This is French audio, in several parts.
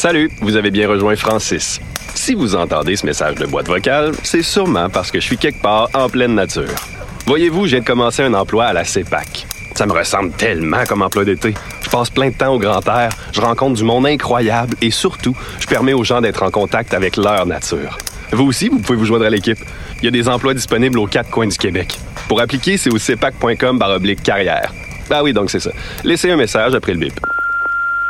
Salut, vous avez bien rejoint Francis. Si vous entendez ce message de boîte vocale, c'est sûrement parce que je suis quelque part en pleine nature. Voyez-vous, j'ai commencé un emploi à la CEPAC. Ça me ressemble tellement comme emploi d'été. Je passe plein de temps au grand air, je rencontre du monde incroyable et surtout, je permets aux gens d'être en contact avec leur nature. Vous aussi, vous pouvez vous joindre à l'équipe. Il y a des emplois disponibles aux quatre coins du Québec. Pour appliquer, c'est au cepac.com carrière. Ah oui, donc c'est ça. Laissez un message après le bip.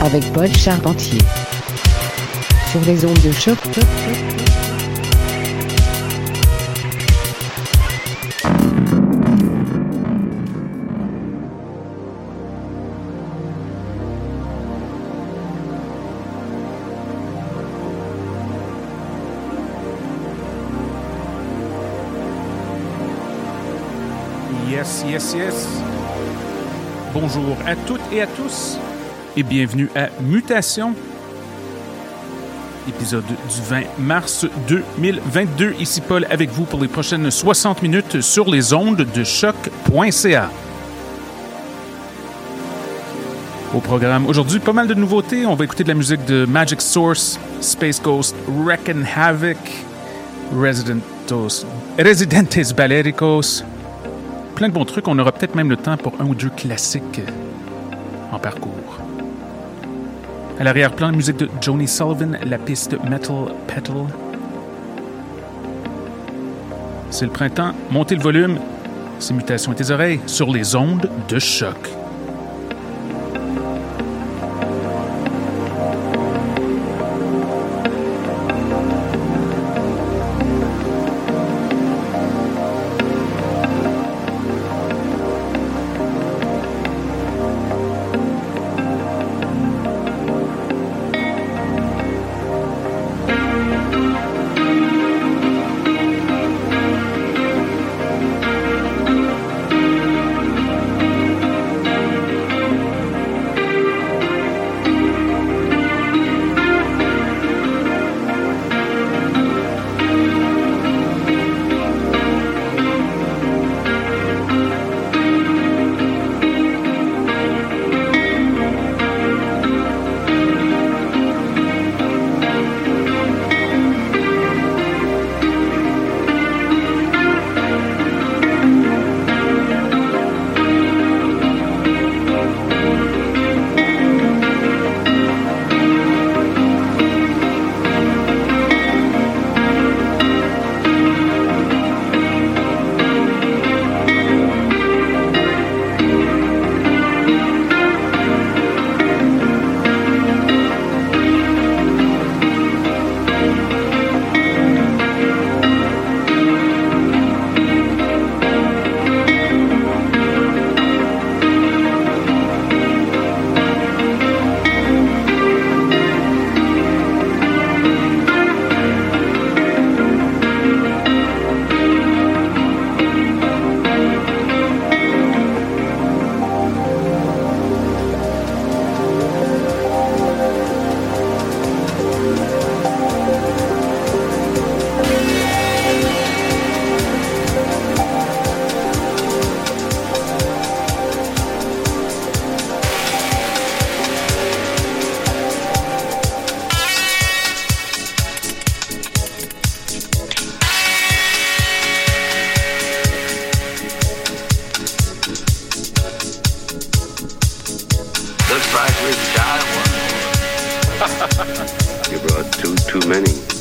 avec Paul Charpentier sur les ondes de choc. Yes, yes, yes. Bonjour à toutes et à tous et bienvenue à Mutation, épisode du 20 mars 2022. Ici Paul avec vous pour les prochaines 60 minutes sur les ondes de choc.ca. Au programme aujourd'hui, pas mal de nouveautés. On va écouter de la musique de Magic Source, Space Ghost, Reckon Havoc, Residentos, Residentes Balericos, plein de bons trucs. On aura peut-être même le temps pour un ou deux classiques en parcours. À l'arrière-plan, musique de Joni Sullivan, la piste Metal Petal. C'est le printemps, montez le volume. C'est Mutation et tes oreilles sur les ondes de choc. you brought two too many.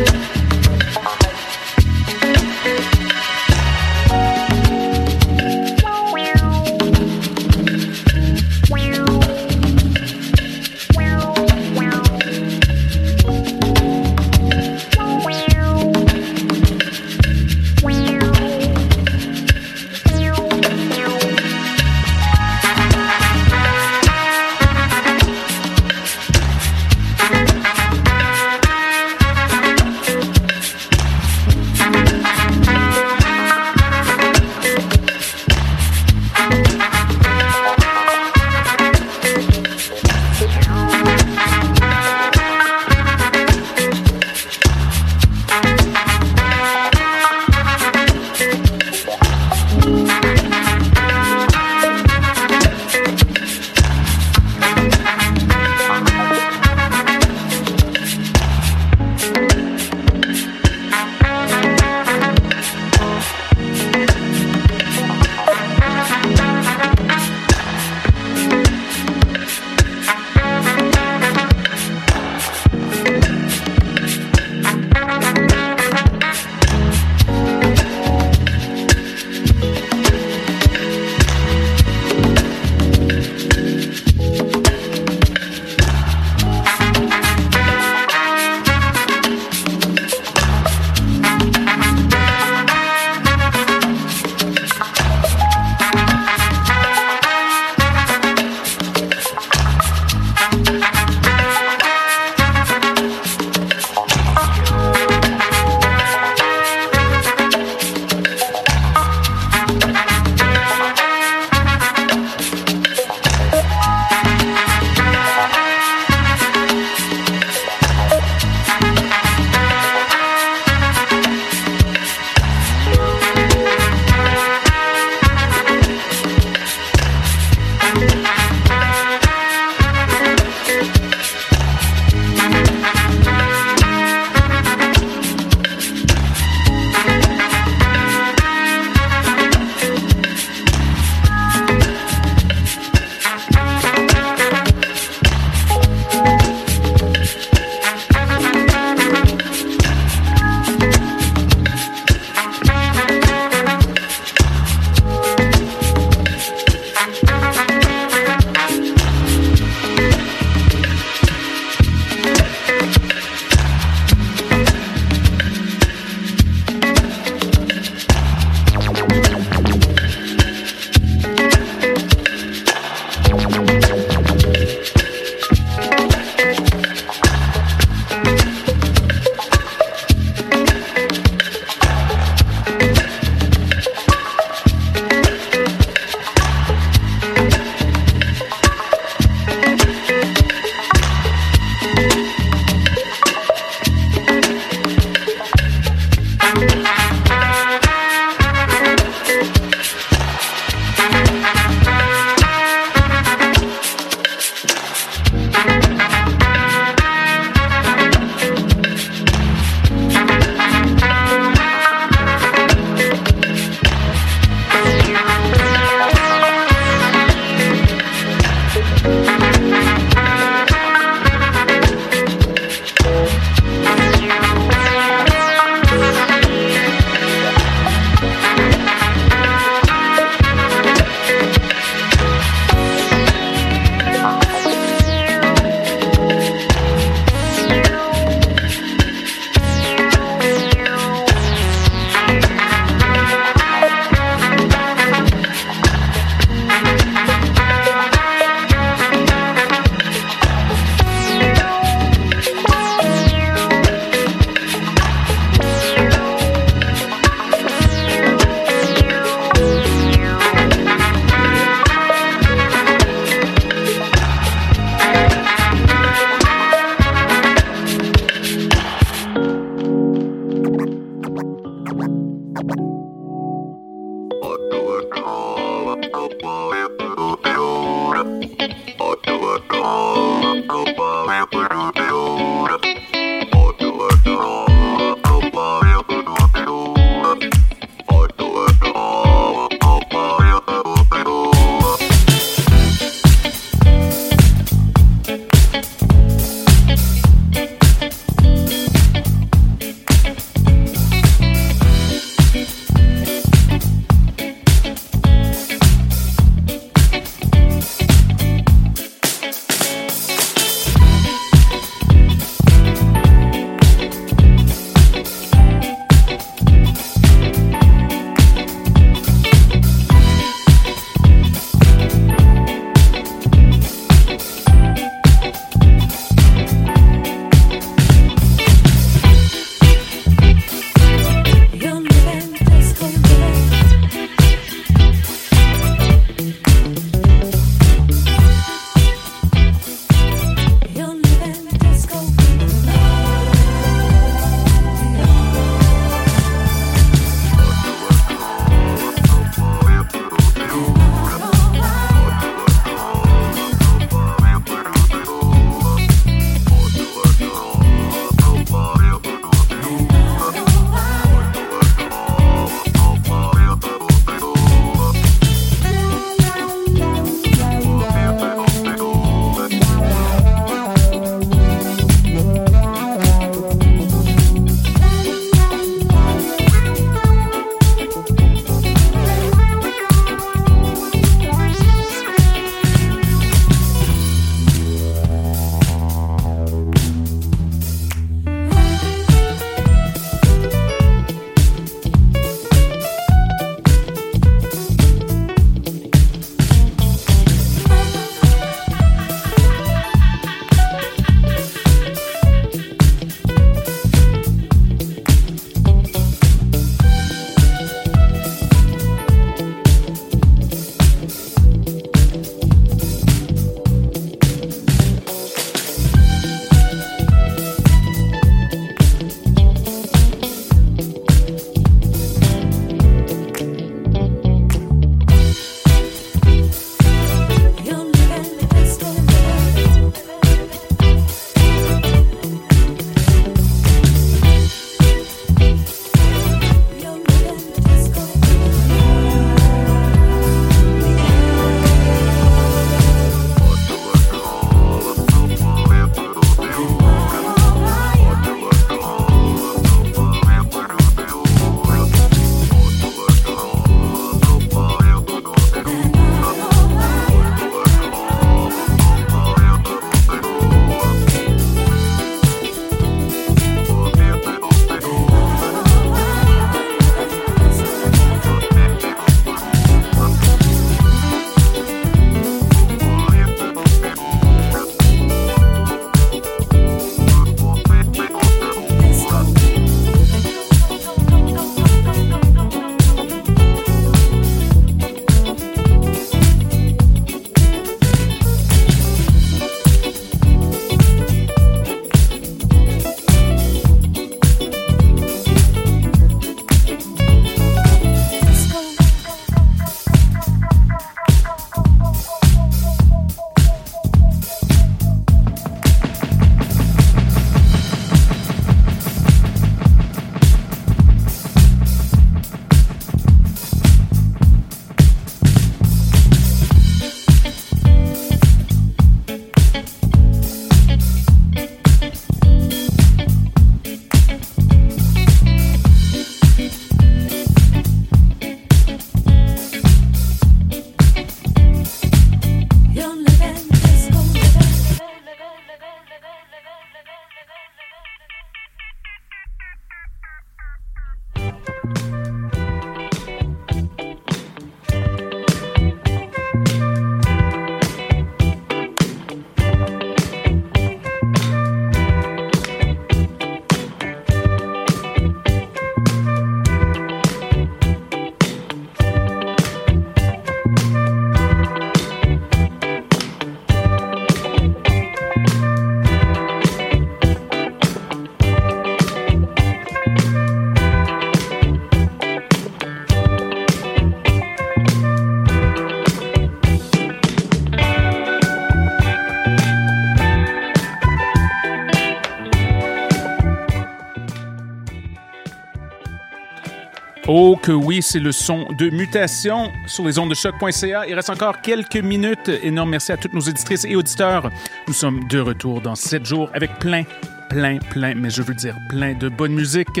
Que oui, c'est le son de mutation sur les ondes de choc.ca. Il reste encore quelques minutes. Énorme merci à toutes nos éditrices et auditeurs. Nous sommes de retour dans sept jours avec plein, plein, plein, mais je veux dire plein de bonne musique.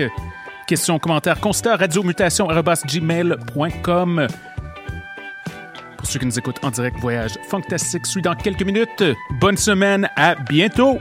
Questions, commentaires, constats, radiomutation.gmail.com. Pour ceux qui nous écoutent en direct, voyage fantastique suit dans quelques minutes. Bonne semaine, à bientôt!